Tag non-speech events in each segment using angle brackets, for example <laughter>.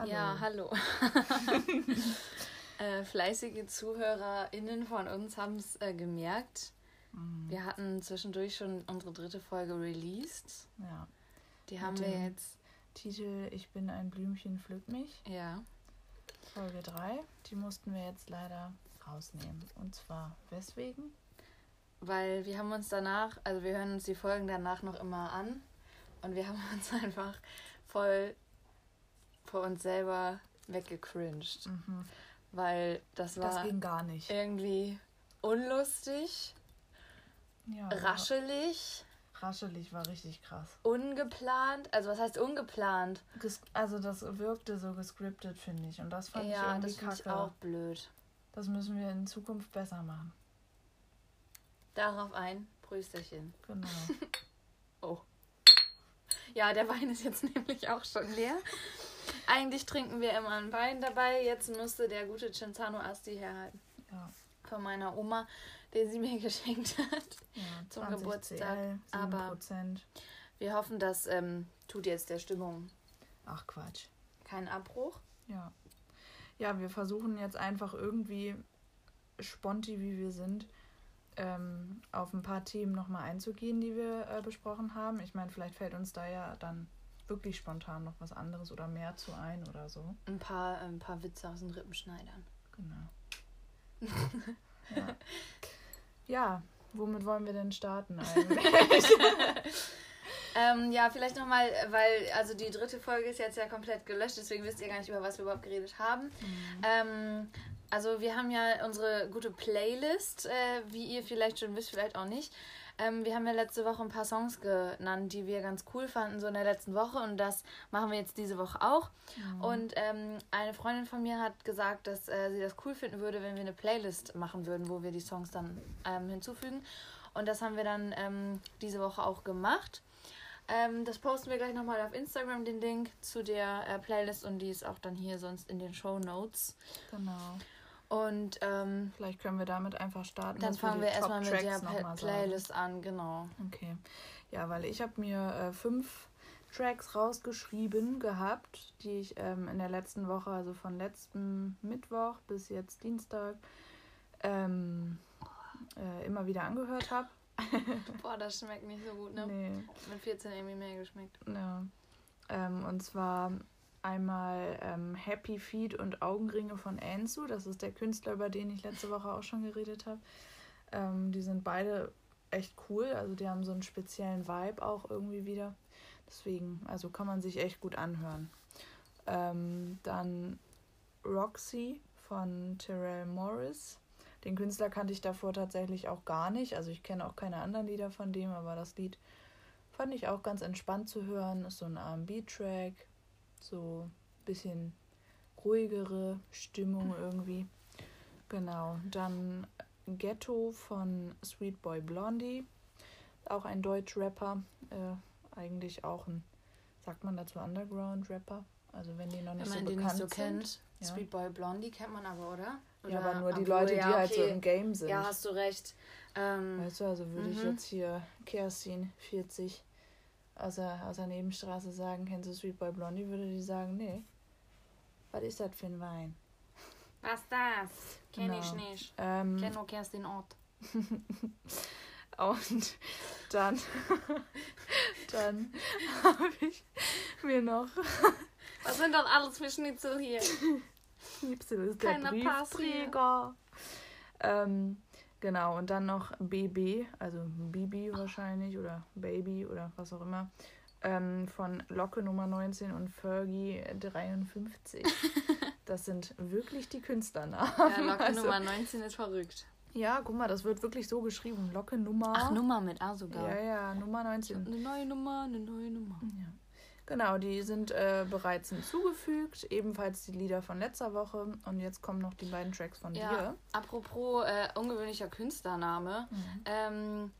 Hallo. Ja, hallo. <laughs> <laughs> äh, fleißige ZuhörerInnen von uns haben es äh, gemerkt. Mhm. Wir hatten zwischendurch schon unsere dritte Folge released. Ja. Die haben wir jetzt. Titel Ich bin ein Blümchen, pflück mich. Ja. Folge 3. Die mussten wir jetzt leider rausnehmen. Und zwar weswegen? Weil wir haben uns danach, also wir hören uns die Folgen danach noch immer an und wir haben <laughs> uns einfach voll vor uns selber weggecringed. Mhm. Weil das war das ging gar nicht. irgendwie unlustig, ja, raschelig. Raschelig war richtig krass. Ungeplant, also was heißt ungeplant? Ges also das wirkte so gescriptet, finde ich. Und das fand ja, ich irgendwie das kacke. Ich auch blöd. Das müssen wir in Zukunft besser machen. Darauf ein Prösterchen. Genau. <laughs> oh. Ja, der Wein ist jetzt <laughs> nämlich auch schon leer. Eigentlich trinken wir immer einen Wein dabei. Jetzt musste der gute Cinzano Asti herhalten. Ja. Von meiner Oma, den sie mir <laughs> geschenkt hat ja, zum Geburtstag. CL, Aber wir hoffen, das ähm, tut jetzt der Stimmung. Ach Quatsch. Kein Abbruch. Ja. Ja, wir versuchen jetzt einfach irgendwie sponti, wie wir sind, ähm, auf ein paar Themen nochmal einzugehen, die wir äh, besprochen haben. Ich meine, vielleicht fällt uns da ja dann wirklich spontan noch was anderes oder mehr zu ein oder so. Ein paar, ein paar Witze aus den Rippenschneidern. Genau. <laughs> ja. ja, womit wollen wir denn starten <laughs> eigentlich? ähm, ja, vielleicht nochmal, weil, also die dritte Folge ist jetzt ja komplett gelöscht, deswegen wisst ihr gar nicht, über was wir überhaupt geredet haben. Mhm. Ähm, also wir haben ja unsere gute Playlist, äh, wie ihr vielleicht schon wisst, vielleicht auch nicht. Ähm, wir haben ja letzte Woche ein paar Songs genannt, die wir ganz cool fanden, so in der letzten Woche. Und das machen wir jetzt diese Woche auch. Mhm. Und ähm, eine Freundin von mir hat gesagt, dass äh, sie das cool finden würde, wenn wir eine Playlist machen würden, wo wir die Songs dann ähm, hinzufügen. Und das haben wir dann ähm, diese Woche auch gemacht. Ähm, das posten wir gleich nochmal auf Instagram, den Link zu der äh, Playlist. Und die ist auch dann hier sonst in den Show Notes. Genau. Und ähm, vielleicht können wir damit einfach starten. Dann fangen wir, wir erstmal mit der Playlist an, genau. Okay. Ja, weil ich habe mir äh, fünf Tracks rausgeschrieben gehabt, die ich ähm, in der letzten Woche, also von letzten Mittwoch bis jetzt Dienstag, ähm, äh, immer wieder angehört habe. <laughs> Boah, das schmeckt nicht so gut, ne? Nee. Mit 14 irgendwie mehr geschmeckt. Ja. Ähm, und zwar einmal ähm, Happy Feet und Augenringe von Ansu. Das ist der Künstler, über den ich letzte Woche auch schon geredet habe. Ähm, die sind beide echt cool. Also die haben so einen speziellen Vibe auch irgendwie wieder. Deswegen, also kann man sich echt gut anhören. Ähm, dann Roxy von Terrell Morris. Den Künstler kannte ich davor tatsächlich auch gar nicht. Also ich kenne auch keine anderen Lieder von dem, aber das Lied fand ich auch ganz entspannt zu hören. Ist so ein RB-Track so ein bisschen ruhigere Stimmung irgendwie. Genau, dann Ghetto von Sweet Boy Blondie, auch ein Deutsch-Rapper, äh, eigentlich auch ein, sagt man dazu Underground-Rapper, also wenn die noch nicht wenn man so bekannt nicht so kennt. Ja. Sweet Boy Blondie kennt man aber, oder? oder ja, aber nur die Leute, ja, die halt so im Game sind. Ja, hast du recht. Ähm, weißt du, also würde ich mhm. jetzt hier Kerstin 40 aus der, aus der Nebenstraße sagen, kennst du Sweet Boy Blondie, würde die sagen, nee. Was ist das für ein Wein? Was das? Kenn genau. ich nicht. Ähm, Kenn nur erst den Ort. <laughs> Und dann, <laughs> dann habe ich mir noch. <laughs> Was sind das alles für Schnitzel hier? Schnitzel ist Keiner der Briefträger. Ähm, Genau, und dann noch BB, also Bibi wahrscheinlich oder Baby oder was auch immer, ähm, von Locke Nummer 19 und Fergie 53. <laughs> das sind wirklich die Künstlernamen. Ja, Locke <laughs> also, Nummer 19 ist verrückt. Ja, guck mal, das wird wirklich so geschrieben. Locke Nummer. Ach, Nummer mit A sogar. Ja, ja, Nummer 19. Eine neue Nummer, eine neue Nummer. Ja. Genau, die sind äh, bereits hinzugefügt, ebenfalls die Lieder von letzter Woche und jetzt kommen noch die beiden Tracks von ja, dir. Apropos äh, ungewöhnlicher Künstlername. Mhm. Ähm,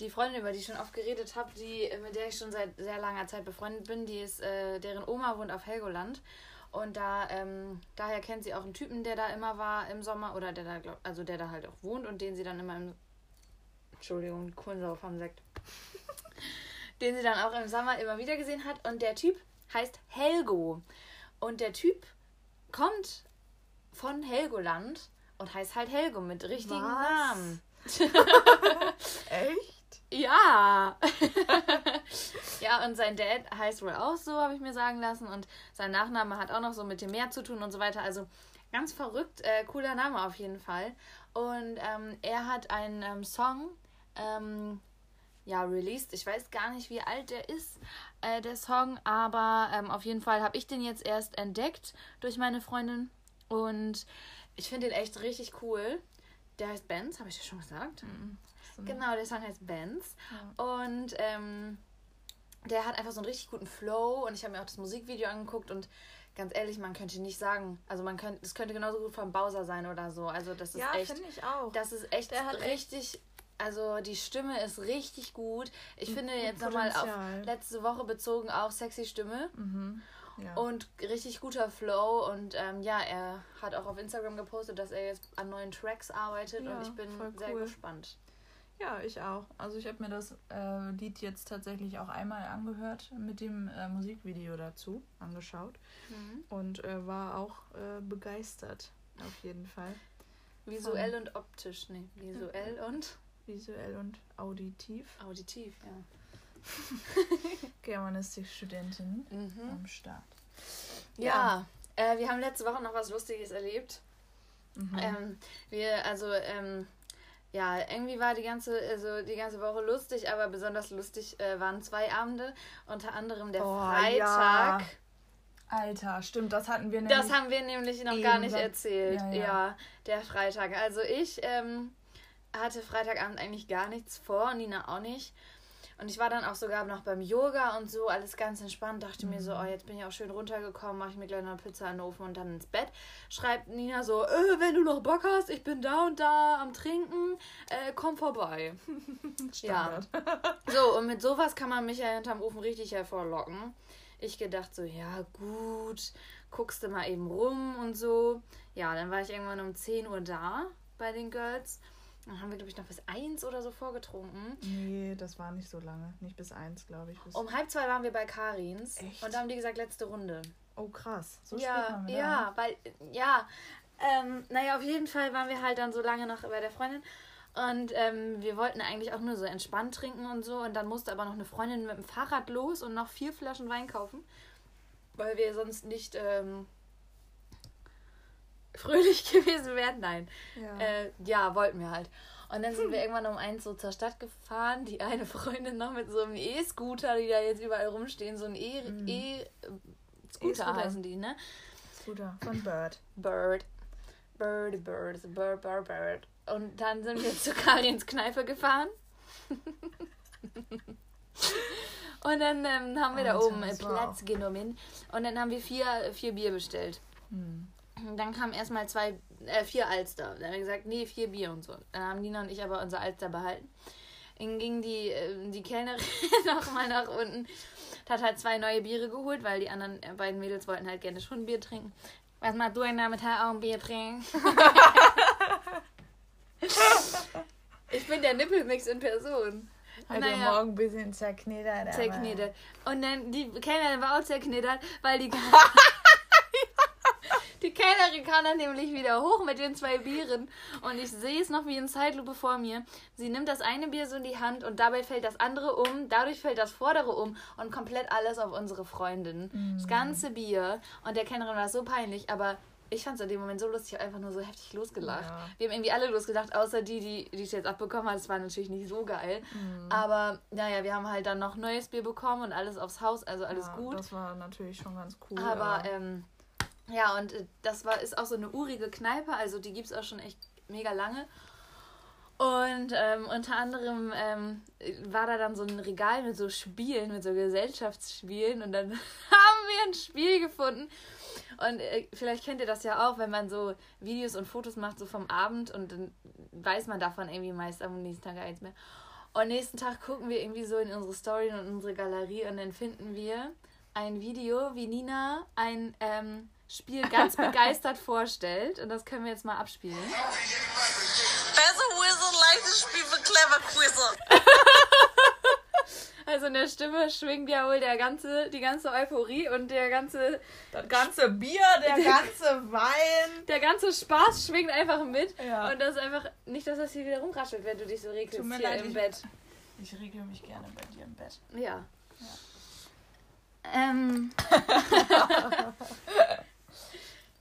die Freundin, über die ich schon oft geredet habe, die, mit der ich schon seit sehr langer Zeit befreundet bin, die ist, äh, deren Oma wohnt auf Helgoland. Und da, ähm, daher kennt sie auch einen Typen, der da immer war im Sommer, oder der da, glaub, also der da halt auch wohnt und den sie dann immer im Entschuldigung, Kohlensauf am Sekt den sie dann auch im Sommer immer wieder gesehen hat. Und der Typ heißt Helgo. Und der Typ kommt von Helgoland und heißt halt Helgo mit richtigen Was? Namen. Echt? Ja. <laughs> ja, und sein Dad heißt wohl auch so, habe ich mir sagen lassen. Und sein Nachname hat auch noch so mit dem Meer zu tun und so weiter. Also ganz verrückt, äh, cooler Name auf jeden Fall. Und ähm, er hat einen ähm, Song ähm, ja, released. Ich weiß gar nicht, wie alt der ist, äh, der Song, aber ähm, auf jeden Fall habe ich den jetzt erst entdeckt durch meine Freundin. Und ich finde den echt richtig cool. Der heißt Benz, habe ich dir schon gesagt? Genau, der Song heißt Benz. Und ähm, der hat einfach so einen richtig guten Flow und ich habe mir auch das Musikvideo angeguckt und ganz ehrlich, man könnte nicht sagen, also man könnte, das könnte genauso gut von Bowser sein oder so. Also das ist Ja, echt, finde ich auch. das ist echt richtig, also die Stimme ist richtig gut. Ich finde jetzt nochmal auf letzte Woche bezogen auch sexy Stimme Mhm. Ja. und richtig guter Flow und ähm, ja, er hat auch auf Instagram gepostet, dass er jetzt an neuen Tracks arbeitet Ja, und ich bin sehr cool. gespannt. Ja, ich auch. Also ich habe mir das äh, Lied jetzt tatsächlich auch einmal angehört mit dem äh, Musikvideo dazu angeschaut und äh, war auch äh, begeistert auf jeden Fall. Visuell und optisch, nee, visuell und Visuell und auditiv. auditiv, ja. <laughs> Germanistikstudentin Mhm. am Start. Ja, äh, wir haben letzte Woche noch was Lustiges erlebt. Mhm. Ähm, wir, also, ähm, ja, irgendwie war die ganze, also die ganze Woche lustig, aber besonders lustig äh, waren zwei Abende, unter anderem der Oh, Freitag. ja. Alter, stimmt, das hatten wir nämlich. Das haben wir nämlich noch gar nicht erzählt. Ja, Ja, ja. der Freitag. Also ich ähm, hatte Freitagabend eigentlich gar nichts vor, Nina auch nicht. Und ich war dann auch sogar noch beim Yoga und so, alles ganz entspannt. Dachte mir so, Mhm. oh, jetzt bin ich auch schön runtergekommen, mache ich mir gleich noch eine Pizza in den Ofen und dann ins Bett. Schreibt Nina so, äh, wenn du noch Bock hast, ich bin da und da am Trinken, äh, komm vorbei. <laughs> ja. Standard. <laughs> So, und mit sowas kann man mich ja hinterm Ofen richtig hervorlocken. Ich gedacht so, ja gut, guckst du mal eben rum und so. Ja, dann war ich irgendwann um 10 Uhr da bei den Girls. Dann haben wir, glaube ich, noch bis 1 oder so vorgetrunken. Nee, das war nicht so lange. Nicht bis eins, glaube ich. Bis Um halb zwei waren wir bei Karins. Echt? Und da haben die gesagt, letzte Runde. oh, krass. So spät ja, da. ja, weil, ja. Ähm, naja, auf jeden Fall waren wir halt dann so lange noch bei der Freundin. Und ähm, wir wollten eigentlich auch nur so entspannt trinken und so. Und dann musste aber noch eine Freundin mit dem Fahrrad los und noch vier Flaschen Wein kaufen. Weil wir sonst nicht ähm, fröhlich <laughs> gewesen wären. Nein. Ja. Äh, ja, wollten wir halt. Und dann sind wir irgendwann um eins so zur Stadt gefahren. Die eine Freundin noch mit so einem E-Scooter, die da jetzt überall rumstehen. So ein E- Mhm. E-Scooter E-Scooter. heißen die, ne? Scooter von Bird. Bird. Bird, Bird, Bird, Bird, Bird. Und dann sind wir zu Karins Kneipe gefahren. <laughs> Und dann ähm, haben wir da Alter, oben äh, das war Platz genommen. Und dann haben wir vier, vier Bier bestellt. Hm. Dann kamen erstmal zwei, äh, vier Alster. Dann haben wir gesagt, nee, vier Bier und so. Dann haben Nina und ich aber unser Alster behalten. Dann ging die, äh, die Kellnerin <laughs> nochmal nach unten. Hat halt zwei neue Biere geholt, weil die anderen äh, beiden Mädels wollten halt gerne schon Bier trinken. Was macht du denn damit auch ein Bier trinken? <laughs> ich bin der Nippelmix in Person. Heute Naja. Morgen ein bisschen zerknittert. Zerknittert. Und dann, die Kellnerin war auch zerknittert, weil die. <laughs> kam dann nämlich wieder hoch mit den zwei Bieren. Und ich sehe es noch wie in Zeitlupe vor mir. Sie nimmt das eine Bier so in die Hand und dabei fällt das andere um. Dadurch fällt das vordere um und komplett alles auf unsere Freundin. Das ganze Bier. Und der Kellnerin war so peinlich, aber. Ich fand es in dem Moment so lustig, ich habe einfach nur so heftig losgelacht. Ja. Wir haben irgendwie alle losgelacht, außer die, die die es jetzt abbekommen hat. Das war natürlich nicht so geil. Mhm. Aber naja, wir haben halt dann noch neues Bier bekommen und alles aufs Haus, also alles ja, gut. Das war natürlich schon ganz cool. aber ähm, ja, und äh, das war ist auch so eine urige Kneipe, also die gibt es auch schon echt mega lange. Und ähm, unter anderem ähm, war da dann so ein Regal mit so Spielen, mit so Gesellschaftsspielen. Und dann <laughs> haben wir ein Spiel gefunden. Und äh, vielleicht kennt ihr das ja auch, wenn man so Videos und Fotos macht, so vom Abend. Und dann weiß man davon irgendwie meist am nächsten Tag nichts mehr. Und nächsten Tag gucken wir irgendwie so in unsere Story und unsere Galerie. Und dann finden wir ein Video, wie Nina ein ähm, Spiel ganz begeistert vorstellt. Und das können wir jetzt mal abspielen. Wizard like das Spiel für Clever Quizzer. <laughs> Also in der Stimme schwingt ja wohl der ganze, die ganze Euphorie und der ganze. Das ganze Bier, der <laughs> ganze Wein. Der ganze Spaß schwingt einfach mit. Ja. Und das ist einfach nicht, dass das hier wieder rumraschelt, wenn du dich so regelst Tut mir hier leid, im ich- Bett. Ich regel mich gerne bei dir im Bett. Ja. Ähm, <laughs>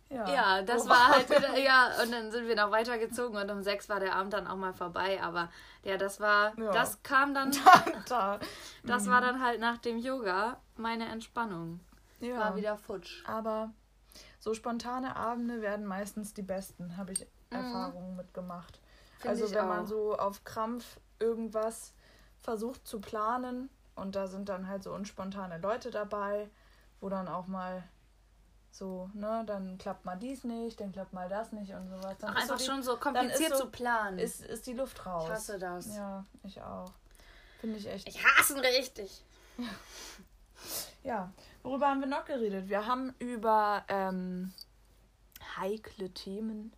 Ja, ja, das Oh. war halt <laughs> wieder, ja, und dann sind wir noch weitergezogen und um sechs war der Abend dann auch mal vorbei, aber ja, das war, Ja. das kam dann, <laughs> da. das war dann halt nach dem Yoga meine Entspannung. Ja. War wieder futsch. Aber so spontane Abende werden meistens die besten, habe ich Erfahrungen mitgemacht. Find also wenn man auch. so auf Krampf irgendwas versucht zu planen und da sind dann halt so unspontane Leute dabei, wo dann auch mal so, ne, dann klappt mal dies nicht, dann klappt mal das nicht und sowas. Dann Ach, ist so einfach die, schon so dann kompliziert ist so- zu planen. ist, ist die Luft raus. ich hasse das. Ja, ich auch. Finde ich echt. Ich hasse ihn richtig. <laughs> Ja, worüber haben wir noch geredet? Wir haben über ähm, heikle Themen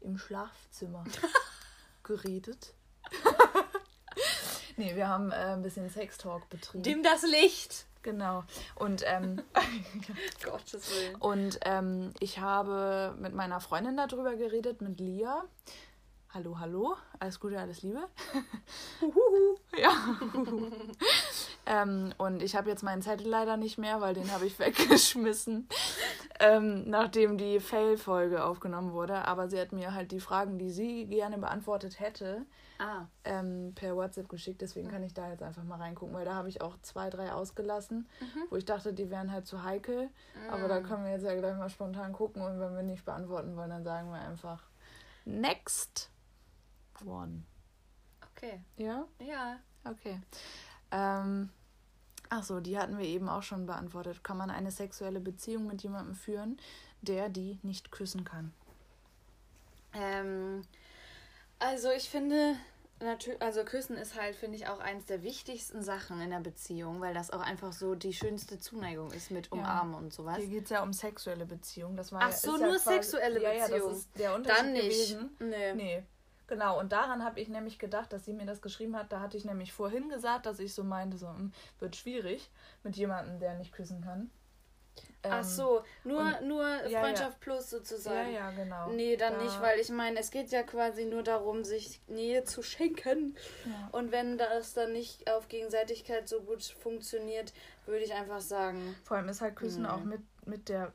im Schlafzimmer <laughs> geredet. <laughs> nee, wir haben äh, ein bisschen Sextalk betrieben. Dimm das Licht. Genau. Und, ähm, <laughs> Gottes Willen. und ähm, ich habe mit meiner Freundin darüber geredet, mit Lia. Hallo, hallo. Alles Gute, alles Liebe. <laughs> ja. <laughs> ähm, und ich habe jetzt meinen Zettel leider nicht mehr, weil den habe ich weggeschmissen, ähm, nachdem die Fail-Folge aufgenommen wurde. Aber sie hat mir halt die Fragen, die sie gerne beantwortet hätte, Ah, ähm, per WhatsApp geschickt. Deswegen kann ich da jetzt einfach mal reingucken, weil da habe ich auch zwei, drei ausgelassen, wo ich dachte, die wären halt zu heikel. Aber da können wir jetzt ja gleich mal spontan gucken und wenn wir nicht beantworten wollen, dann sagen wir einfach next one. okay. Ja? Ja. Okay. Ähm, ach so, die hatten wir eben auch schon beantwortet. Kann man eine sexuelle Beziehung mit jemandem führen, der die nicht küssen kann? Ähm, also ich finde, natürlich, also Küssen ist halt, finde ich, auch eins der wichtigsten Sachen in der Beziehung, weil das auch einfach so die schönste Zuneigung ist mit Umarmen und sowas. Hier geht es ja um sexuelle Beziehung. Das war Ach ja, so, ja nur quasi, sexuelle ja, Ja, Beziehung. das ist der Unterschied Dann nicht. gewesen. Nee. Nee. Genau, und daran habe ich nämlich gedacht, dass sie mir das geschrieben hat. Da hatte ich nämlich vorhin gesagt, dass ich so meinte, so hm, wird schwierig mit jemandem, der nicht küssen kann. Ach Ähm, so, nur, und- nur ja. Freundschaft plus Ja, sozusagen. ja, genau. Nee, dann Da- nicht, weil ich meine, es geht ja quasi nur darum, sich Nähe zu schenken. Ja. Und wenn das dann nicht auf Gegenseitigkeit so gut funktioniert, würde ich einfach sagen, Vor allem ist halt Küssen Nee. auch mit, mit der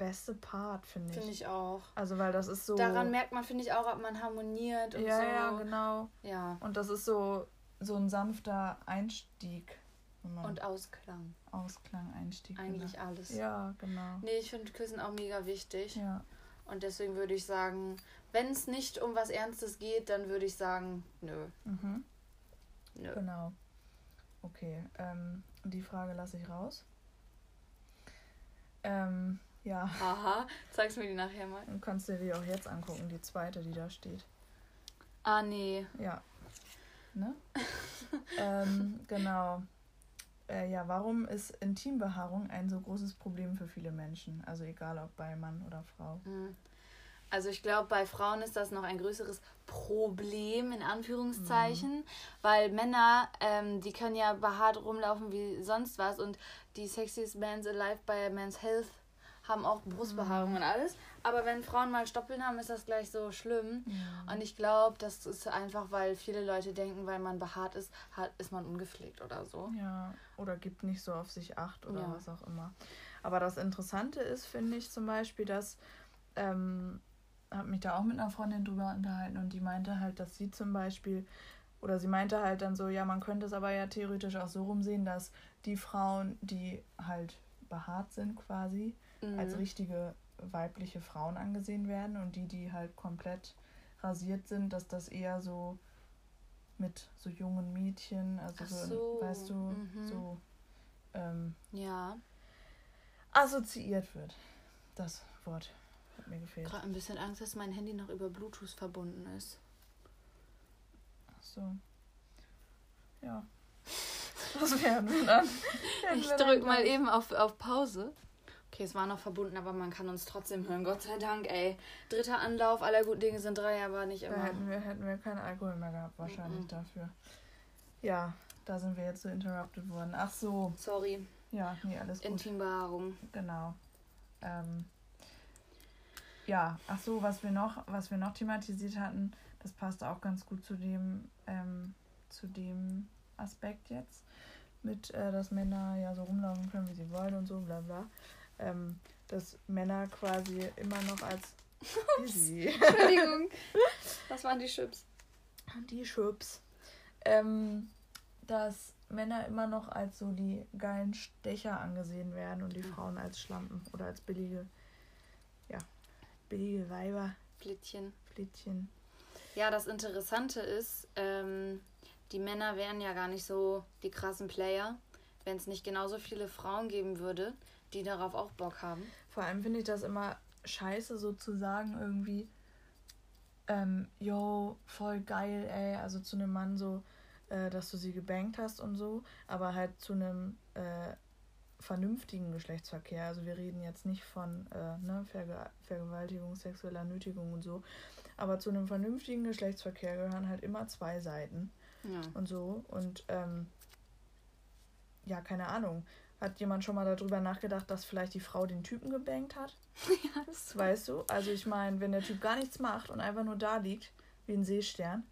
beste Part, finde ich. finde ich auch. Also, weil das ist so. Daran merkt man, finde ich, auch, ob man harmoniert und ja, so. ja, genau. Ja. Und das ist so, so ein sanfter Einstieg. Und Ausklang. Ausklang, Einstieg. Eigentlich genau. alles. Ja, genau. Nee, ich finde Küssen auch mega wichtig. Ja. Und deswegen würde ich sagen, wenn es nicht um was Ernstes geht, dann würde ich sagen, nö. Mhm. Nö. Genau. Okay, ähm, die Frage lasse ich raus. Ähm, ja, Haha, zeigst mir die nachher mal. dann kannst du dir die auch jetzt angucken, die zweite, die da steht. Ah, nee. Ja. Ne? <laughs> ähm, genau. Äh, ja, warum ist Intimbehaarung ein so großes Problem für viele Menschen? Also egal ob bei Mann oder Frau. Hm. Also ich glaube, bei Frauen ist das noch ein größeres Problem, in Anführungszeichen, weil Männer, ähm, die können ja behaart rumlaufen wie sonst was und die Sexiest Mans Alive bei Men's Health haben auch Brustbehaarung und alles. Aber wenn Frauen mal Stoppeln haben, ist das gleich so schlimm. Und ich glaube, das ist einfach, weil viele Leute denken, weil man behaart ist, hat, ist man ungepflegt oder so. Ja, oder gibt nicht so auf sich acht oder Ja. was auch immer. Aber das Interessante ist, finde ich zum Beispiel, dass, ähm, habe mich da auch mit einer Freundin drüber unterhalten und die meinte halt, dass sie zum Beispiel, oder sie meinte halt dann so, ja, man könnte es aber ja theoretisch auch so rumsehen, dass die Frauen, die halt behaart sind quasi, als Mhm. richtige weibliche Frauen angesehen werden und die, die halt komplett rasiert sind, dass das eher so mit so jungen Mädchen, also so, so, weißt du, mhm. so ähm, Ja, assoziiert wird. Das Wort hat mir gefehlt. gerade ein bisschen Angst, dass mein Handy noch über Bluetooth verbunden ist. Ach so. Ja. Was werden wir dann? Ich wir dann drück mal eben auf, auf Pause. Okay, es war noch verbunden, aber man kann uns trotzdem hören. Gott sei Dank, ey. Dritter Anlauf, aller guten Dinge sind drei, aber nicht Da immer. hätten wir, hätten wir keinen Alkohol mehr gehabt, wahrscheinlich Mhm. dafür. Ja, Da sind wir jetzt so interrupted worden. Ach so. Sorry. Ja, nee, alles gut. Intimbehaarung. Genau. Ähm, ja, ach so, was wir noch, was wir noch thematisiert hatten, das passt auch ganz gut zu dem, ähm, zu dem Aspekt jetzt, mit, äh, dass Männer ja so rumlaufen können, wie sie wollen und so, bla bla. Ähm, dass Männer quasi immer noch als <laughs> Easy. Entschuldigung. <laughs> Was waren die Chips? Die Chips. Ähm, dass Männer immer noch als so die geilen Stecher angesehen werden und die Frauen als Schlampen oder als billige, ja, billige Weiber. Flittchen. Flittchen. Ja, das Interessante ist, ähm, die Männer wären ja gar nicht so die krassen Player, wenn es nicht genauso viele Frauen geben würde, die darauf auch Bock haben. Vor allem finde ich das immer scheiße, so zu sagen, irgendwie, ähm, yo, voll geil, ey, also zu einem Mann so, äh, dass du sie gebankt hast und so, aber halt zu einem äh, vernünftigen Geschlechtsverkehr. Also wir reden jetzt nicht von äh, ne, Verge Vergewaltigung, sexueller Nötigung und so, aber zu einem vernünftigen Geschlechtsverkehr gehören halt immer zwei Seiten Ja. und so und ähm, ja, keine Ahnung. Hat jemand schon mal darüber nachgedacht, dass vielleicht die Frau den Typen gebankt hat? <laughs> ja, das Das weißt du? Also ich meine, wenn der Typ gar nichts macht und einfach nur da liegt, wie ein Seestern.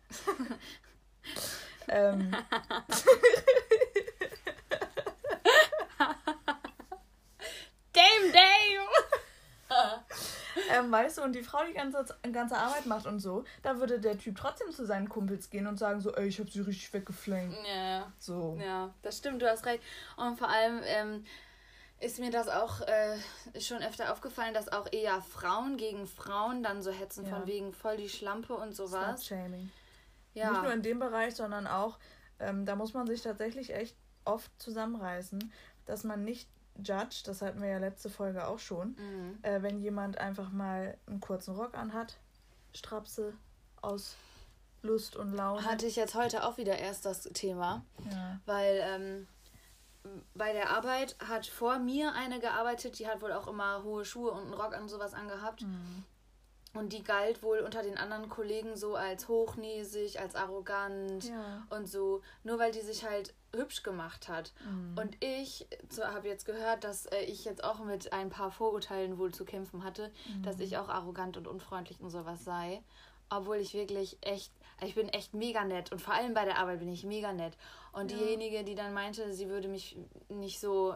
<laughs> ähm, <laughs> ähm, weißt du, und die Frau die ganze, ganze Arbeit macht und so, da würde der Typ trotzdem zu seinen Kumpels gehen und sagen so, ey, ich hab sie richtig weggeflankt. Ja, So. ja, das stimmt, du hast recht. Und vor allem ähm, ist mir das auch äh, schon öfter aufgefallen, dass auch eher Frauen gegen Frauen dann so hetzen, Ja. von wegen voll die Schlampe und sowas. Slut-Shaming. Ja. Nicht nur in dem Bereich, sondern auch, ähm, da muss man sich tatsächlich echt oft zusammenreißen, dass man nicht judgt, das hatten wir ja letzte Folge auch schon, Mhm. äh, wenn jemand einfach mal einen kurzen Rock anhat, Strapse aus Lust und Laune. Hatte ich jetzt heute auch wieder erst das Thema, ja. weil ähm, bei der Arbeit hat vor mir eine gearbeitet, die hat wohl auch immer hohe Schuhe und einen Rock und sowas angehabt. Mhm. Und die galt wohl unter den anderen Kollegen so als hochnäsig, als arrogant Ja. und so, nur weil die sich halt hübsch gemacht hat. Mhm. Und ich so, habe jetzt gehört, dass äh, ich jetzt auch mit ein paar Vorurteilen wohl zu kämpfen hatte, Mhm. dass ich auch arrogant und unfreundlich und sowas sei. Obwohl ich wirklich echt, ich bin echt mega nett und vor allem bei der Arbeit bin ich mega nett. Und Ja. diejenige, die dann meinte, sie würde mich nicht so,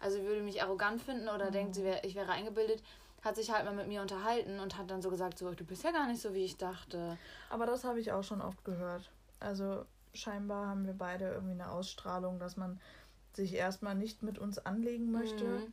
also würde mich arrogant finden oder denkt, sie wär, ich wäre eingebildet, hat sich halt mal mit mir unterhalten und hat dann so gesagt, so, du bist ja gar nicht so, wie ich dachte. Aber das habe ich auch schon oft gehört. Also scheinbar haben wir beide irgendwie eine Ausstrahlung, dass man sich erstmal nicht mit uns anlegen möchte. Mhm.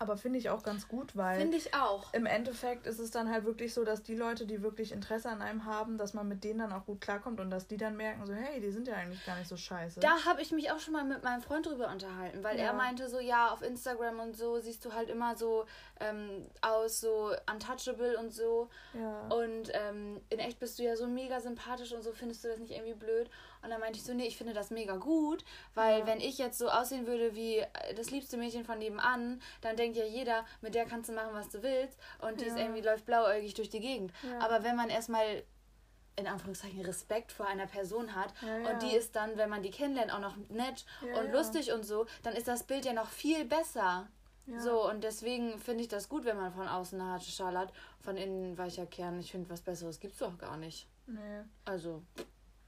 Aber finde ich auch ganz gut, weil Finde ich auch. im Endeffekt ist es dann halt wirklich so, dass die Leute, die wirklich Interesse an einem haben, dass man mit denen dann auch gut klarkommt und dass die dann merken, so, hey, die sind ja eigentlich gar nicht so scheiße. Da habe ich mich auch schon mal mit meinem Freund drüber unterhalten, weil Ja. er meinte so, ja, auf Instagram und so siehst du halt immer so ähm, aus, so untouchable und so. ja. Und ähm, in echt bist du ja so mega sympathisch und so, findest du das nicht irgendwie blöd? Und dann meinte ich so, nee, ich finde das mega gut, weil Ja. wenn ich jetzt so aussehen würde wie äh, das liebste Mädchen von nebenan, dann denkt ja jeder, mit der kannst du machen, was du willst und die ist Ja. irgendwie läuft blauäugig durch die Gegend. Ja. Aber wenn man erstmal in Anführungszeichen Respekt vor einer Person hat und die ist dann, wenn man die kennenlernt, auch noch nett und lustig und so, dann ist das Bild ja noch viel besser. Ja. So, und deswegen finde ich das gut, wenn man von außen eine harte Schale hat, von innen weicher Kern. Ich finde, was Besseres gibt's doch gar nicht. Nee. Also,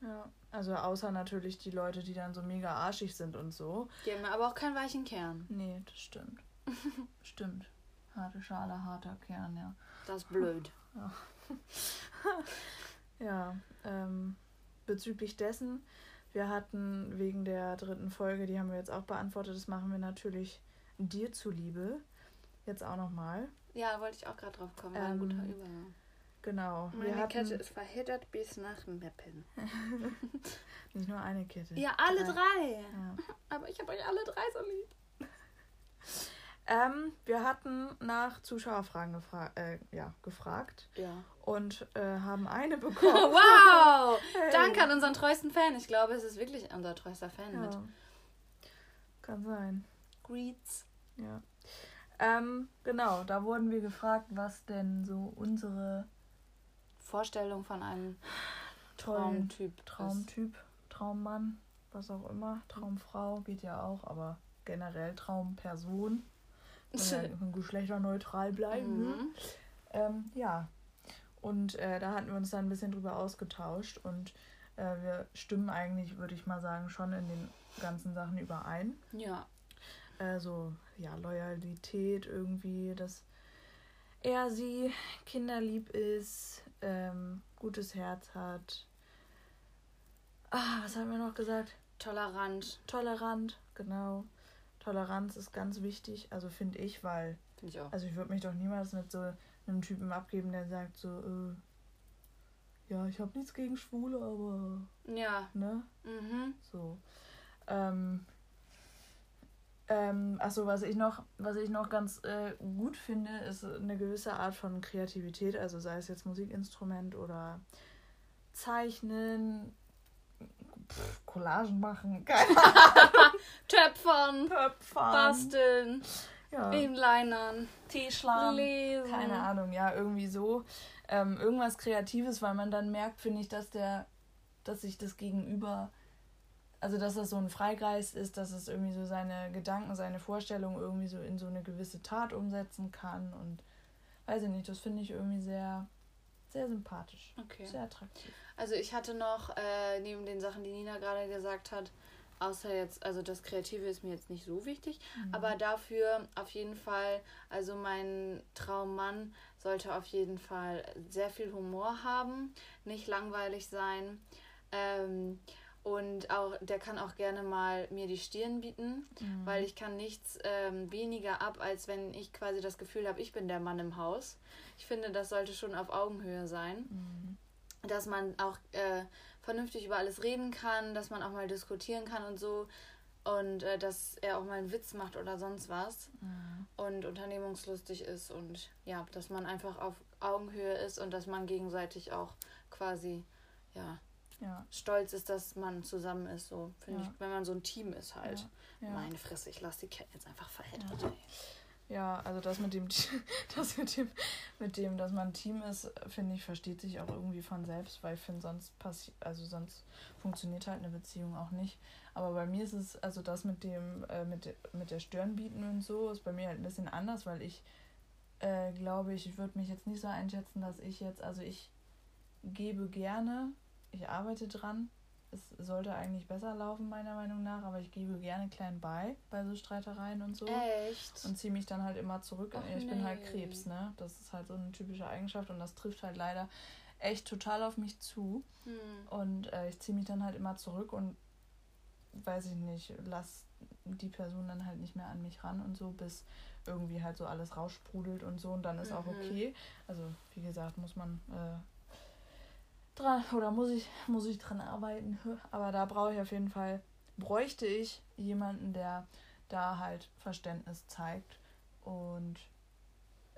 Ja. Also außer natürlich die Leute, die dann so mega arschig sind und so. die haben aber auch keinen weichen Kern. Nee, das stimmt. <laughs> stimmt. Harte Schale, harter Kern, ja. Das ist blöd. <laughs> Ja, ähm, bezüglich dessen, wir hatten wegen der dritten Folge, die haben wir jetzt auch beantwortet, das machen wir natürlich dir zuliebe. Jetzt auch nochmal. Ja, wollte ich auch gerade drauf kommen. War ein Ähm, guter Übergang. Genau. Meine hatten Kette ist verheddert bis nach Meppen. <laughs> nicht nur eine Kette. Ja, alle drei. Ja. Aber ich habe euch alle drei so lieb. <laughs> Ähm, wir hatten nach Zuschauerfragen gefra äh, ja, gefragt Ja. und äh, haben eine <laughs> bekommen. Wow! Hey. Danke an unseren treuesten Fan. Ich glaube, es ist wirklich unser treuester Fan mit Ja. Kann sein. Greets. Ja. Ähm, genau, da wurden wir gefragt, was denn so unsere Vorstellung von einem tollen Traumtyp. Traumtyp, Traummann, was auch immer. Traumfrau geht ja auch, aber generell Traumperson. Wenn <laughs> geschlechterneutral bleiben. Mhm. Ähm, ja. Und äh, da hatten wir uns dann ein bisschen drüber ausgetauscht und äh, wir stimmen eigentlich, würde ich mal sagen, schon in den ganzen Sachen überein. Ja. Also, ja, Loyalität irgendwie, dass er sie kinderlieb ist, ähm, gutes Herz hat. Ah, was haben wir noch gesagt? Tolerant. Tolerant, genau. Toleranz ist ganz wichtig, also finde ich, weil. Finde ich auch. Also ich würde mich doch niemals mit so einem Typen abgeben, der sagt so, äh, ja, ich habe nichts gegen Schwule, aber. Ja. Ne? Mhm. So. Ähm, ähm, achso, was ich noch, was ich noch ganz äh, gut finde, ist eine gewisse Art von Kreativität, also sei es jetzt Musikinstrument oder Zeichnen, pff, Collagen machen, <laughs> keine Ahnung. Töpfern, Töpfern, basteln, ja. Inlinern, Tischlern, lesen. Keine Ahnung, ja, irgendwie so. Ähm, irgendwas Kreatives, weil man dann merkt, finde ich, dass der, dass sich das Gegenüber also dass das so ein Freigeist ist, dass es irgendwie so seine Gedanken, seine Vorstellungen irgendwie so in so eine gewisse Tat umsetzen kann und weiß ich nicht, das finde ich irgendwie sehr, sehr sympathisch. Okay. Sehr attraktiv. Also ich hatte noch, äh, neben den Sachen, die Nina gerade gesagt hat, außer jetzt, also das Kreative ist mir jetzt nicht so wichtig, mhm. aber dafür auf jeden Fall, also mein Traummann sollte auf jeden Fall sehr viel Humor haben, nicht langweilig sein. Ähm, und auch, der kann auch gerne mal mir die Stirn bieten, mhm. weil ich kann nichts ähm, weniger ab, als wenn ich quasi das Gefühl habe, ich bin der Mann im Haus. Ich finde, das sollte schon auf Augenhöhe sein. Mhm. Dass man auch äh, vernünftig über alles reden kann, dass man auch mal diskutieren kann und so. Und äh, dass er auch mal einen Witz macht oder sonst was. Mhm. Und unternehmungslustig ist und ja, dass man einfach auf Augenhöhe ist und dass man gegenseitig auch quasi, ja, ja. stolz ist, dass man zusammen ist. So finde ja. ich, wenn man so ein Team ist halt. Ja. Meine Fresse, ich lasse die Ketten jetzt einfach verheddert. Ja. also das mit dem, <laughs> das mit dem, mit dem, dass man ein Team ist, finde ich, versteht sich auch irgendwie von selbst, weil ich finde, sonst passiert, also sonst funktioniert halt eine Beziehung auch nicht. Aber bei mir ist es, also das mit dem, äh, mit, mit der Stirn bieten und so, ist bei mir halt ein bisschen anders, weil ich äh, glaube, ich würde mich jetzt nicht so einschätzen, dass ich jetzt, also ich gebe gerne ich arbeite dran. Es sollte eigentlich besser laufen, meiner Meinung nach, aber ich gebe gerne klein bei, bei so Streitereien und so. Echt? Und ziehe mich dann halt immer zurück. Och, ich nee. bin halt Krebs, ne? Das ist halt so eine typische Eigenschaft und das trifft halt leider echt total auf mich zu. Hm. Und äh, ich ziehe mich dann halt immer zurück und weiß ich nicht, lass die Person dann halt nicht mehr an mich ran und so, bis irgendwie halt so alles raussprudelt und so und dann ist mhm. auch okay. Also wie gesagt, muss man äh, dran oder muss ich, muss ich dran arbeiten. Aber da brauche ich auf jeden Fall, bräuchte ich jemanden, der da halt Verständnis zeigt und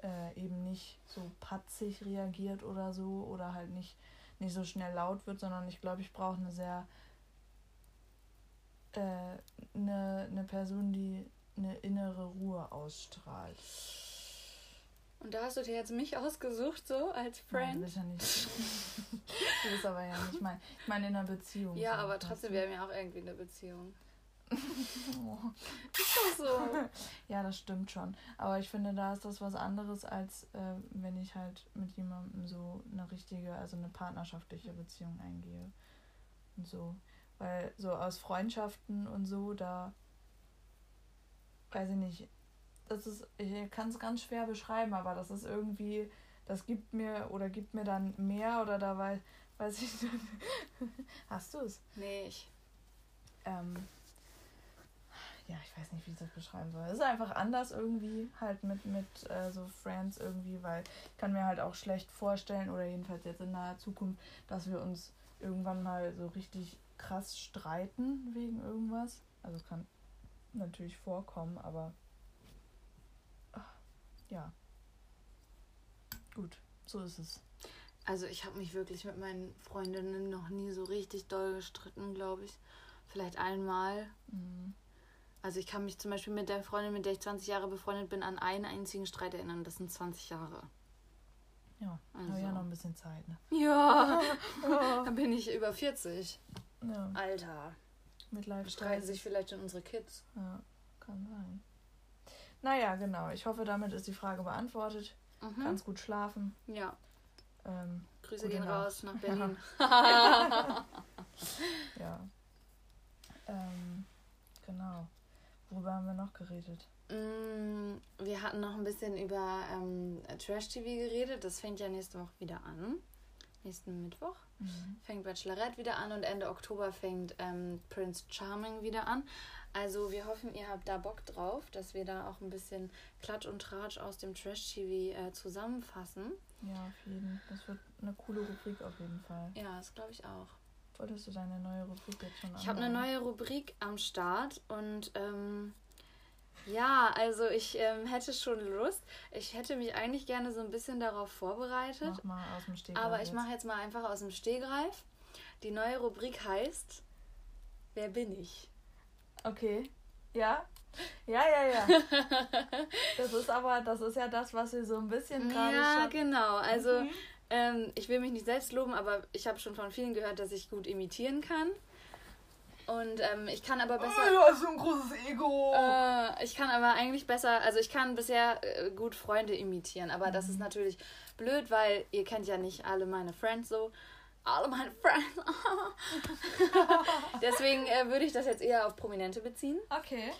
äh, eben nicht so patzig reagiert oder so oder halt nicht, nicht so schnell laut wird, sondern ich glaube, ich brauche eine sehr äh, eine, eine Person, die eine innere Ruhe ausstrahlt. Und da hast du dir jetzt mich ausgesucht, so als Friend? Nein, ja nicht. <laughs> du bist aber ja nicht mein. Ich meine in einer Beziehung. Ja, so, aber trotzdem, wir haben ja auch irgendwie eine Beziehung. oh. Ist doch so. <laughs> ja, das stimmt schon. Aber ich finde, da ist das was anderes, als äh, wenn ich halt mit jemandem so eine richtige, also eine partnerschaftliche Beziehung eingehe. Und so. Weil so aus Freundschaften und so, da weiß ich nicht, das ist, ich kann es ganz schwer beschreiben, aber das ist irgendwie, das gibt mir oder gibt mir dann mehr oder da weiß, weiß ich nicht. <laughs> Hast du es? Nee, ich. Ähm, ja, ich weiß nicht, wie ich das beschreiben soll. Es ist einfach anders irgendwie, halt mit, mit äh, so Friends irgendwie, weil ich kann mir halt auch schlecht vorstellen, oder jedenfalls jetzt in naher Zukunft, dass wir uns irgendwann mal so richtig krass streiten wegen irgendwas. Also es kann natürlich vorkommen, aber ja. Gut, so ist es. Also ich habe mich wirklich mit meinen Freundinnen noch nie so richtig doll gestritten, glaube ich. Vielleicht einmal. Mhm. Also ich kann mich zum Beispiel mit der Freundin, mit der ich 20 Jahre befreundet bin, an einen einzigen Streit erinnern. Das sind 20 Jahre. Ja, also. habe ja noch ein bisschen Zeit, ne? Ja, <laughs> dann bin ich über 40. Ja. Alter. Midlife Streiten sich vielleicht in unsere Kids. Ja, kann sein. Naja, genau. Ich hoffe, damit ist die Frage beantwortet. Mhm. Kannst gut schlafen. Ja. Ähm, Grüße gehen Nacht. raus nach Berlin. <laughs> <laughs> ja. Ähm, genau. Worüber haben wir noch geredet? Mm, wir hatten noch ein bisschen über ähm, Trash-TV geredet. Das fängt ja nächste Woche wieder an. Nächsten Mittwoch mhm. fängt Bachelorette wieder an und Ende Oktober fängt ähm, Prince Charming wieder an. Also wir hoffen, ihr habt da Bock drauf, dass wir da auch ein bisschen Klatsch und Tratsch aus dem Trash-TV äh, zusammenfassen. Ja, auf jeden Fall. Das wird eine coole Rubrik auf jeden Fall. Ja, das glaube ich auch. Wolltest du deine neue Rubrik jetzt schon Ich habe eine neue Rubrik am Start und ähm, ja, also ich ähm, hätte schon Lust. Ich hätte mich eigentlich gerne so ein bisschen darauf vorbereitet. Mach mal aus dem Stegreif. Aber ich mache jetzt mal einfach aus dem Stegreif. Die neue Rubrik heißt Wer bin ich? Okay. Ja? Ja, ja, ja. <laughs> das ist aber, das ist ja das, was wir so ein bisschen gerade. Ja, schon... genau. Also, mhm. ähm, ich will mich nicht selbst loben, aber ich habe schon von vielen gehört, dass ich gut imitieren kann. Und ähm, ich kann aber besser. Oh, du hast so ein großes Ego! Äh, ich kann aber eigentlich besser, also ich kann bisher äh, gut Freunde imitieren, aber mhm. das ist mhm. natürlich blöd, weil ihr kennt ja nicht alle meine Friends so. Alle meine Friends. <laughs> Deswegen äh, würde ich das jetzt eher auf Prominente beziehen. Okay.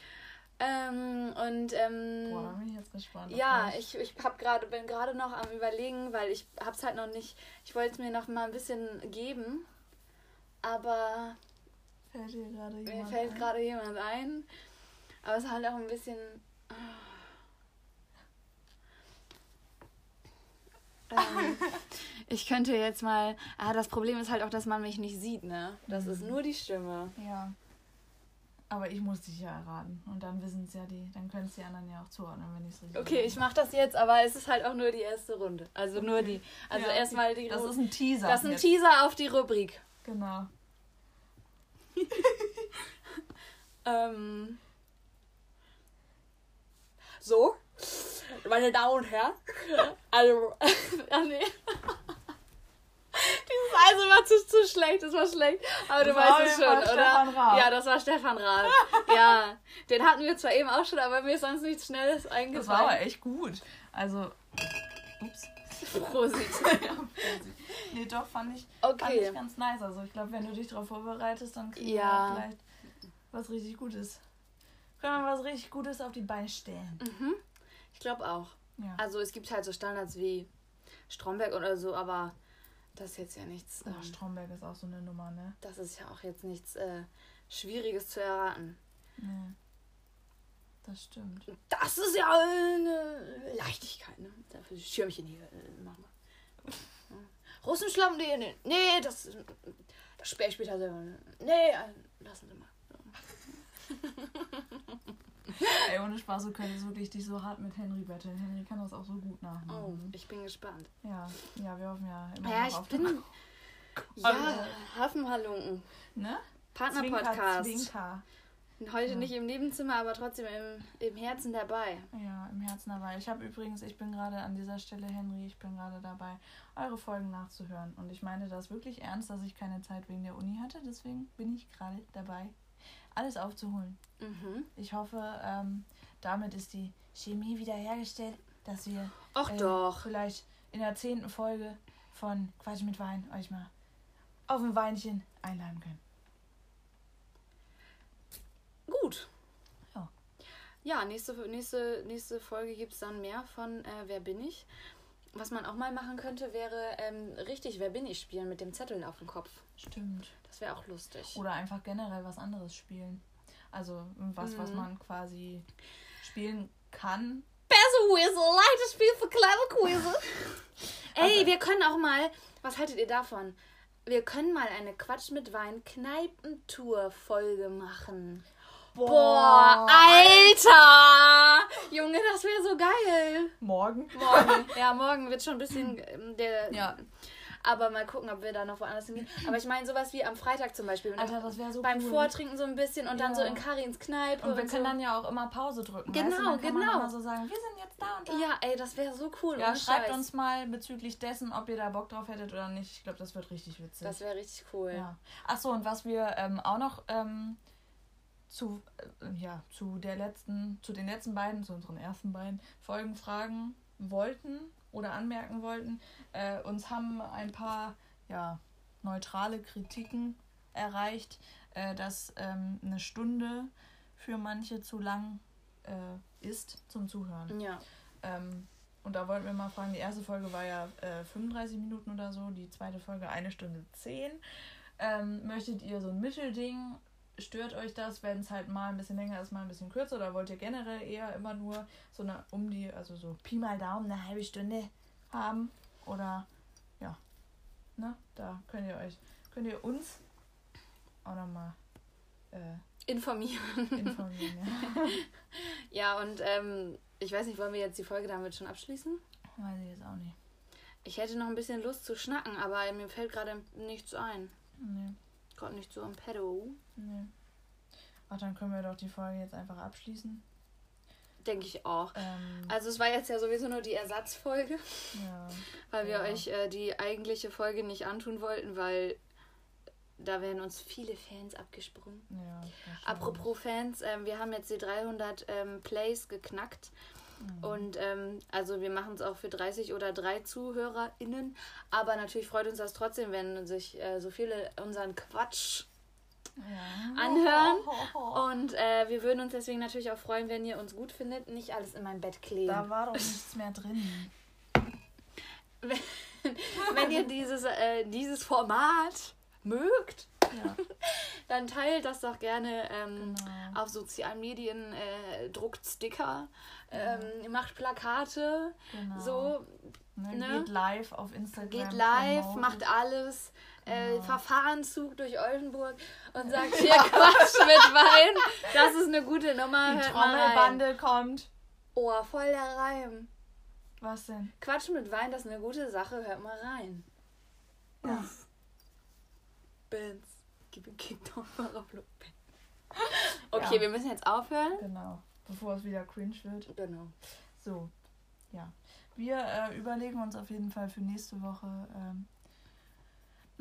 Ähm, und ähm, Boah, bin ich jetzt gespannt. Ja, ich, ich hab grade, bin gerade noch am überlegen, weil ich hab's halt noch nicht. Ich wollte es mir noch mal ein bisschen geben. Aber fällt dir gerade jemand mir fällt gerade jemand ein. Aber es ist halt auch ein bisschen. ähm, <laughs> ich könnte jetzt mal. Ah, das Problem ist halt auch, dass man mich nicht sieht, ne? Das mhm. ist nur die Stimme. Ja. Aber ich muss dich ja erraten. Und dann wissen es ja die, dann können es die anderen ja auch zuordnen, wenn ich es richtig Okay, ich mache das jetzt, aber es ist halt auch nur die erste Runde. Also okay. nur die. Also ja, erstmal die Das ist ein Teaser. Das ist ein jetzt. Teaser auf die Rubrik. Genau. <laughs> ähm. So, meine Damen und Herren. Also, ach <laughs> nee. Dieses Eisen war zu, zu schlecht, das war schlecht. Aber das du weißt es schon, oder? Ja, das war Stefan Rath. ja, den hatten wir zwar eben auch schon, aber mir ist sonst nichts Schnelles eingefallen. Das war aber echt gut. Also, ups. Prosit. <laughs> ja, Nee, doch, fand ich, okay. fand ich ganz nice. Also ich glaube, wenn du dich darauf vorbereitest, dann kriegen ja. wir vielleicht was richtig Gutes. Können wir was richtig Gutes auf die Beine stellen. Mhm. Ich glaube auch. Ja. Also es gibt halt so Standards wie Stromberg oder so, aber das ist jetzt ja nichts. Oh, ähm, Stromberg ist auch so eine Nummer, ne? Das ist ja auch jetzt nichts äh, Schwieriges zu erraten. Nee. Das stimmt. Das ist ja eine Leichtigkeit, ne? Dafür Schirmchen hier äh. Russenschlamm, nee, nee, nee, das, das sperre ich später selber. Nee, äh, lassen Sie mal. <laughs> Ey, ohne Spaß, du könntest wirklich dich so hart mit Henry betteln. Henry kann das auch so gut nachmachen. Oh, ich bin gespannt. Ja, ja, wir hoffen ja immer ja, ich auf bin, Ja, Hafenhalunken. Ne? Partner-Podcast. Heute ja. nicht im Nebenzimmer, aber trotzdem im, im Herzen dabei. Ja, im Herzen dabei. Ich habe übrigens, ich bin gerade an dieser Stelle, Henry, ich bin gerade dabei, eure Folgen nachzuhören. Und ich meine das wirklich ernst, dass ich keine Zeit wegen der Uni hatte. Deswegen bin ich gerade dabei, alles aufzuholen. Mhm. Ich hoffe, ähm, damit ist die Chemie wiederhergestellt, dass wir Ach äh, doch. vielleicht in der zehnten Folge von Quatsch mit Wein euch mal auf ein Weinchen einladen können. Gut. Ja. Ja, nächste, nächste, nächste Folge gibt es dann mehr von äh, Wer bin ich? Was man auch mal machen könnte, wäre ähm, richtig Wer bin ich spielen mit dem Zettel auf dem Kopf. Stimmt. Das wäre auch lustig. Oder einfach generell was anderes spielen. Also was, mhm. was man quasi spielen kann. Bässe Whistle, leichtes Spiel für kleine Quizze. <laughs> Ey, also, wir können auch mal, was haltet ihr davon? Wir können mal eine Quatsch mit Wein Kneipentour Folge machen. Boah, Boah Alter! Junge, das wäre so geil. Morgen? Morgen. <laughs> Ja, morgen wird schon ein bisschen ähm, der. Ja. Aber mal gucken, ob wir da noch woanders hingehen. Aber ich meine, sowas wie am Freitag zum Beispiel. Alter, das wäre so Beim cool. Vortrinken so ein bisschen und ja. dann so in Karins Kneipe. Und wir und können so. dann ja auch immer Pause drücken. Genau, weißt du? dann kann genau. Man immer so sagen, wir sind jetzt da und da. Ja, ey, das wäre so cool. Ja, schreibt Scheiß. uns mal bezüglich dessen, ob ihr da Bock drauf hättet oder nicht. Ich glaube, das wird richtig witzig. Das wäre richtig cool. Ja. Achso, und was wir ähm, auch noch. Ähm, zu, äh, ja, zu der letzten, zu den letzten beiden, zu unseren ersten beiden Folgen fragen wollten oder anmerken wollten. Äh, uns haben ein paar ja, neutrale Kritiken erreicht, äh, dass ähm, eine Stunde für manche zu lang äh, ist zum Zuhören. Ja. Ähm, und da wollten wir mal fragen, die erste Folge war ja äh, 35 Minuten oder so, die zweite Folge eine Stunde 10. Ähm, möchtet ihr so ein Mittelding? Stört euch das, wenn es halt mal ein bisschen länger ist, mal ein bisschen kürzer? Oder wollt ihr generell eher immer nur so eine um die, also so Pi mal Daumen, eine halbe Stunde haben? Oder ja, ne? Da könnt ihr euch, könnt ihr uns auch nochmal äh, informieren. <laughs> Informieren, ja. ja, und ähm, ich weiß nicht, wollen wir jetzt die Folge damit schon abschließen? Weiß ich jetzt auch nicht. Ich hätte noch ein bisschen Lust zu schnacken, aber mir fällt gerade nichts ein. Nee. Kommt nicht so am Pedo. Nee. Ach, dann können wir doch die Folge jetzt einfach abschließen. Denke ich auch. Ähm, also es war jetzt ja sowieso nur die Ersatzfolge. Ja. Weil wir ja. euch äh, die eigentliche Folge nicht antun wollten, weil da werden uns viele Fans abgesprungen. Ja, Apropos Fans, ähm, wir haben jetzt die 300 ähm, Plays geknackt. Mhm. Und ähm, also wir machen es auch für 30 oder drei ZuhörerInnen. Aber natürlich freut uns das trotzdem, wenn sich äh, so viele unseren Quatsch ja. anhören. <laughs> Und äh, wir würden uns deswegen natürlich auch freuen, wenn ihr uns gut findet. Nicht alles in mein Bett kleben. Da war doch nichts <laughs> mehr drin. wenn, wenn ihr dieses, äh, dieses Format mögt, ja. <laughs> dann teilt das doch gerne ähm, genau. auf sozialen Medien, äh, druckt Sticker, ähm, macht Plakate, genau. so. Ne, ne? Geht live auf Instagram. Geht live, promoten. macht alles. Äh, genau. Verfahrenszug durch Oldenburg und sagt <laughs> hier Quatsch mit Wein. Das ist eine gute Nummer. Die Trommelbande kommt. Oh, voll der Reim. Was denn? Quatsch mit Wein, das ist eine gute Sache. Hört mal rein. Ja. Bands. Gib a kick down Okay, ja. wir müssen jetzt aufhören. Genau. Bevor es wieder cringe wird. Genau. So, ja. Wir äh, überlegen uns auf jeden Fall für nächste Woche ähm,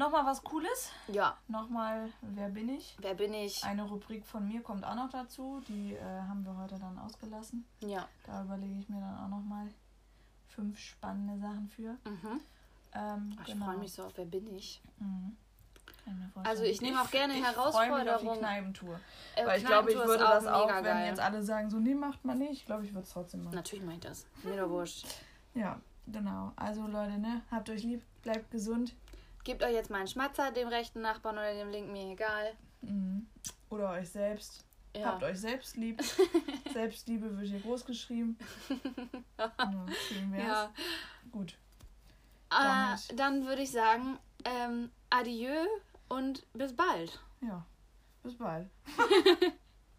nochmal was Cooles. Ja. Nochmal, wer bin ich? Wer bin ich? Eine Rubrik von mir kommt auch noch dazu. Die äh, haben wir heute dann ausgelassen. Ja. Da überlege ich mir dann auch nochmal fünf spannende Sachen für. Mhm. Ähm, Ach, ich genau. freue mich so auf Wer bin ich? Mhm. Also ich nehme auch gerne ich Herausforderungen. Ich auf die Kneipentour. Äh, Weil ich glaube, ich würde das auch, wenn geil. jetzt alle sagen, so, nee, macht man nicht. Ich glaube, ich würde es trotzdem machen. Natürlich mache ich das. Mir doch wurscht. <laughs> ja, genau. Also Leute, ne, habt euch lieb, bleibt gesund. Gebt euch jetzt mal einen Schmatzer, dem rechten Nachbarn oder dem linken, mir egal. Mhm. Oder euch selbst. Ja. Habt euch selbst lieb. <laughs> Selbstliebe wird hier groß geschrieben. ja, ja. Gut. Äh, dann würde ich sagen, ähm, adieu und bis bald. Ja, bis bald. <laughs>